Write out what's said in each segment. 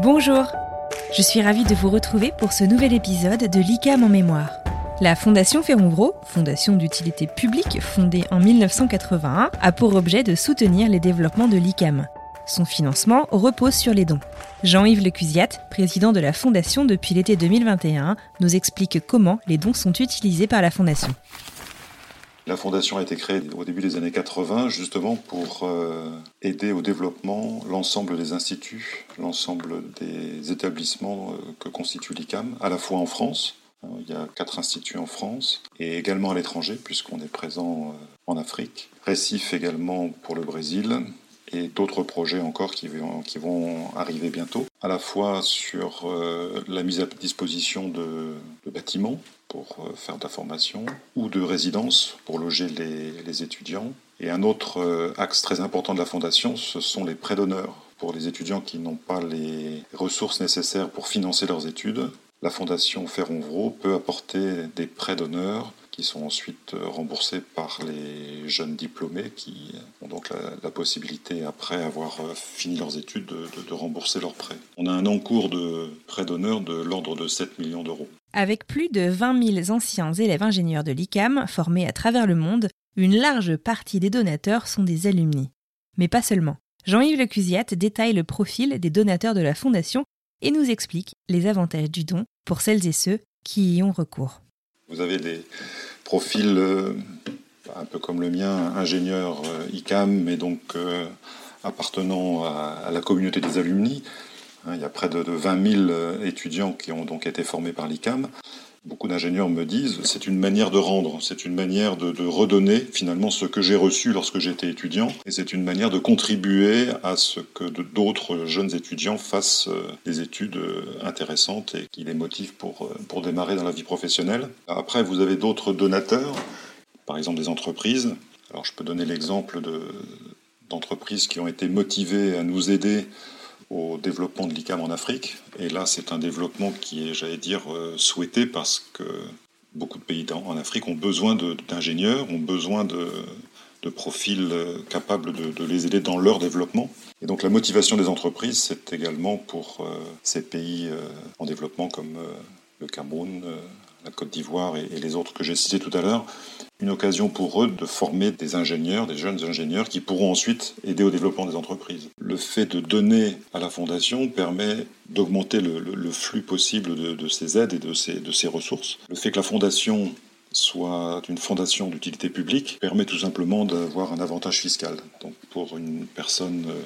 Bonjour, je suis ravie de vous retrouver pour ce nouvel épisode de l'ICAM en mémoire. La Fondation Ferronvro, fondation d'utilité publique fondée en 1981, a pour objet de soutenir les développements de l'ICAM. Son financement repose sur les dons. Jean-Yves Lecusiat, président de la Fondation depuis l'été 2021, nous explique comment les dons sont utilisés par la Fondation. La fondation a été créée au début des années 80 justement pour euh, aider au développement l'ensemble des instituts, l'ensemble des établissements euh, que constitue l'ICAM, à la fois en France, euh, il y a quatre instituts en France, et également à l'étranger puisqu'on est présent en Afrique, Récif également pour le Brésil, et d'autres projets encore qui vont, arriver bientôt, à la fois sur la mise à disposition de bâtiments pour euh, faire de la formation ou de résidence pour loger les, étudiants. Et un autre euh, axe très important de la Fondation, ce sont les prêts d'honneur pour les étudiants qui n'ont pas les ressources nécessaires pour financer leurs études. La Fondation Ferronvro peut apporter des prêts d'honneur qui sont ensuite euh, remboursés par les jeunes diplômés qui ont donc la, possibilité, après avoir fini leurs études, de, de, rembourser leurs prêts. On a un encours de prêts d'honneur de l'ordre de 7 millions d'euros. Avec plus de 20 000 anciens élèves ingénieurs de l'ICAM formés à travers le monde, une large partie des donateurs sont des alumni. Mais pas seulement. Jean-Yves Lecusiat détaille le profil des donateurs de la Fondation et nous explique les avantages du don pour celles et ceux qui y ont recours. Vous avez des profils euh, un peu comme le mien, ingénieur euh, ICAM, mais donc euh, appartenant à, la communauté des alumni. Hein, il y a près de 20 000 euh, étudiants qui ont donc été formés par l'ICAM. Beaucoup d'ingénieurs me disent c'est une manière de rendre, c'est une manière de, redonner finalement ce que j'ai reçu lorsque j'étais étudiant, et c'est une manière de contribuer à ce que d'autres jeunes étudiants fassent euh, des études euh, intéressantes et qui les motivent pour, pour démarrer dans la vie professionnelle. Après, vous avez d'autres donateurs, par exemple des entreprises. Alors je peux donner l'exemple d'entreprises qui ont été motivées à nous aider au développement de l'ICAM en Afrique. Et là, c'est un développement qui est, j'allais dire, euh, souhaité parce que beaucoup de pays en Afrique ont besoin d'ingénieurs, ont besoin de, profils euh, capables de, les aider dans leur développement. Et donc la motivation des entreprises, c'est également pour euh, ces pays en développement comme le Cameroun, la Côte d'Ivoire et, les autres que j'ai cités tout à l'heure, une occasion pour eux de former des ingénieurs, des jeunes ingénieurs qui pourront ensuite aider au développement des entreprises. Le fait de donner à la fondation permet d'augmenter le, flux possible de, ces aides et de ces, ressources. Le fait que la fondation soit une fondation d'utilité publique permet tout simplement d'avoir un avantage fiscal. Donc pour une personne euh,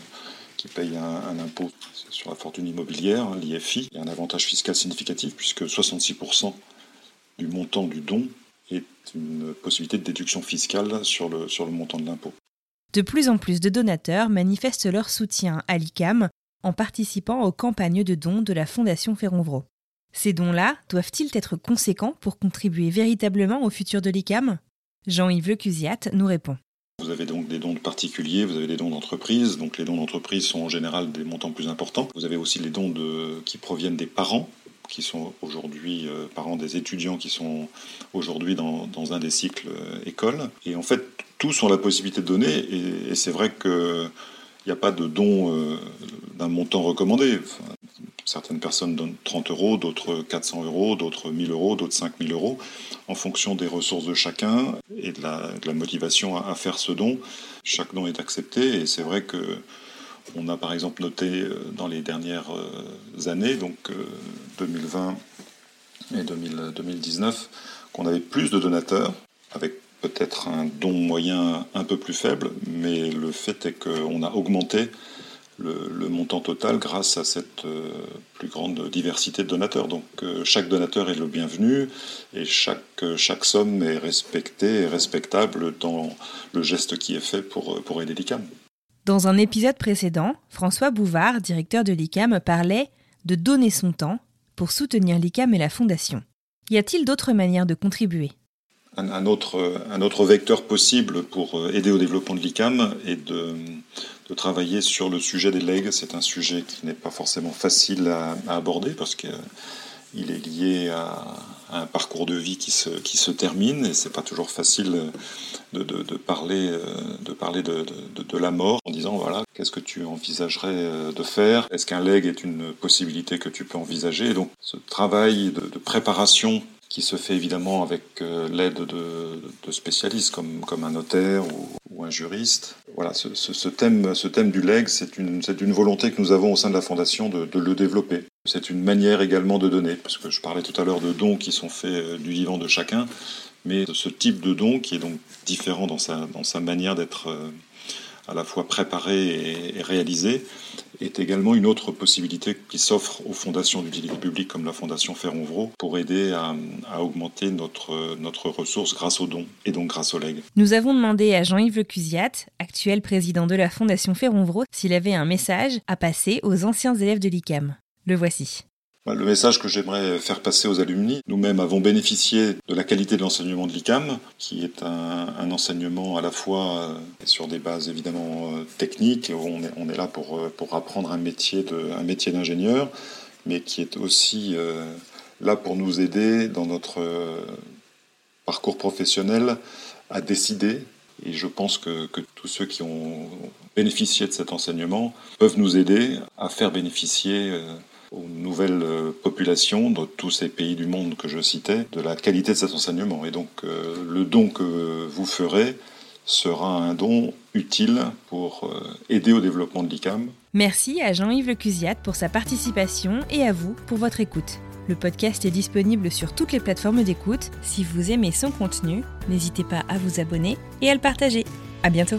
qui paye un, impôt sur la fortune immobilière, l'IFI, il y a un avantage fiscal significatif puisque 66% du montant du don est une possibilité de déduction fiscale sur le, sur le montant de l'impôt. De plus en plus de donateurs manifestent leur soutien à l'ICAM en participant aux campagnes de dons de la Fondation Ferronvro. Ces dons-là doivent-ils être conséquents pour contribuer véritablement au futur de l'ICAM? Jean-Yves Lecusiat nous répond. Vous avez donc des dons de particuliers, vous avez des dons d'entreprise. Donc les dons d'entreprise sont en général des montants plus importants. Vous avez aussi les dons de, qui proviennent des parents qui sont aujourd'hui euh, parents des étudiants qui sont aujourd'hui dans, un des cycles euh, école. Et en fait, tous ont la possibilité de donner, et, c'est vrai qu'il n'y a pas de don euh, d'un montant recommandé. certaines personnes donnent 30 euros, d'autres 400 euros, d'autres 1000 euros, d'autres 5000 euros, en fonction des ressources de chacun et de la, motivation à, à, faire ce don. Chaque don est accepté, et c'est vrai que on a par exemple noté euh, dans les dernières euh, années, donc 2020 euh, et 2019, qu'on avait plus de donateurs, avec peut-être un don moyen un peu plus faible, mais le fait est qu'on a augmenté le, montant total grâce à cette plus grande diversité de donateurs. Donc chaque donateur est le bienvenu et chaque, somme est respectée et respectable dans le geste qui est fait pour, pour aider l'ICAM. Dans un épisode précédent, François Bouvard, directeur de l'ICAM, parlait de donner son temps pour soutenir l'ICAM et la Fondation. Y a-t-il d'autres manières de contribuer? Un, autre, vecteur possible pour euh, aider au développement de l'ICAM est de, travailler sur le sujet des legs. C'est un sujet qui n'est pas forcément facile à, aborder parce qu'il il est lié à, un parcours de vie qui se, qui se termine et c'est pas toujours facile de, de, parler, de, parler de, de, la mort en disant voilà qu'est-ce que tu envisagerais de faire? Est-ce qu'un leg est une possibilité que tu peux envisager? Et donc ce travail de, préparation qui se fait évidemment avec euh, l'aide de, spécialistes comme, comme un notaire ou, un juriste. Voilà, ce, ce, thème, ce thème du leg, c'est une, une volonté que nous avons au sein de la Fondation de, de le développer. C'est une manière également de donner, parce que je parlais tout à l'heure de dons qui sont faits euh, du vivant de chacun, mais ce type de don qui est donc différent dans sa, manière d'être euh, à la fois préparé et, réalisé, est également une autre possibilité qui s'offre aux fondations d'utilité publique comme la Fondation Ferronvro pour aider à, augmenter notre, ressource grâce aux dons et donc grâce aux legs. Nous avons demandé à Jean-Yves Lecusiat, actuel président de la Fondation Ferronvro, s'il avait un message à passer aux anciens élèves de l'ICAM. Le voici. Bah, le message que j'aimerais faire passer aux alumni, nous-mêmes avons bénéficié de la qualité de l'enseignement de l'ICAM, qui est un, enseignement à la fois euh, sur des bases évidemment euh, techniques, on est, est là pour, euh, pour apprendre un métier, de, un métier d'ingénieur, mais qui est aussi là pour nous aider dans notre parcours professionnel à décider. Et je pense que, que tous ceux qui ont bénéficié de cet enseignement peuvent nous aider à faire bénéficier aux nouvelles euh, populations de tous ces pays du monde que je citais de la qualité de cet enseignement. Et donc euh, le don que vous ferez sera un don utile pour euh, aider au développement de l'ICAM. Merci à Jean-Yves Lecusiat pour sa participation et à vous pour votre écoute. Le podcast est disponible sur toutes les plateformes d'écoute. Si vous aimez son contenu, n'hésitez pas à vous abonner et à le partager. À bientôt!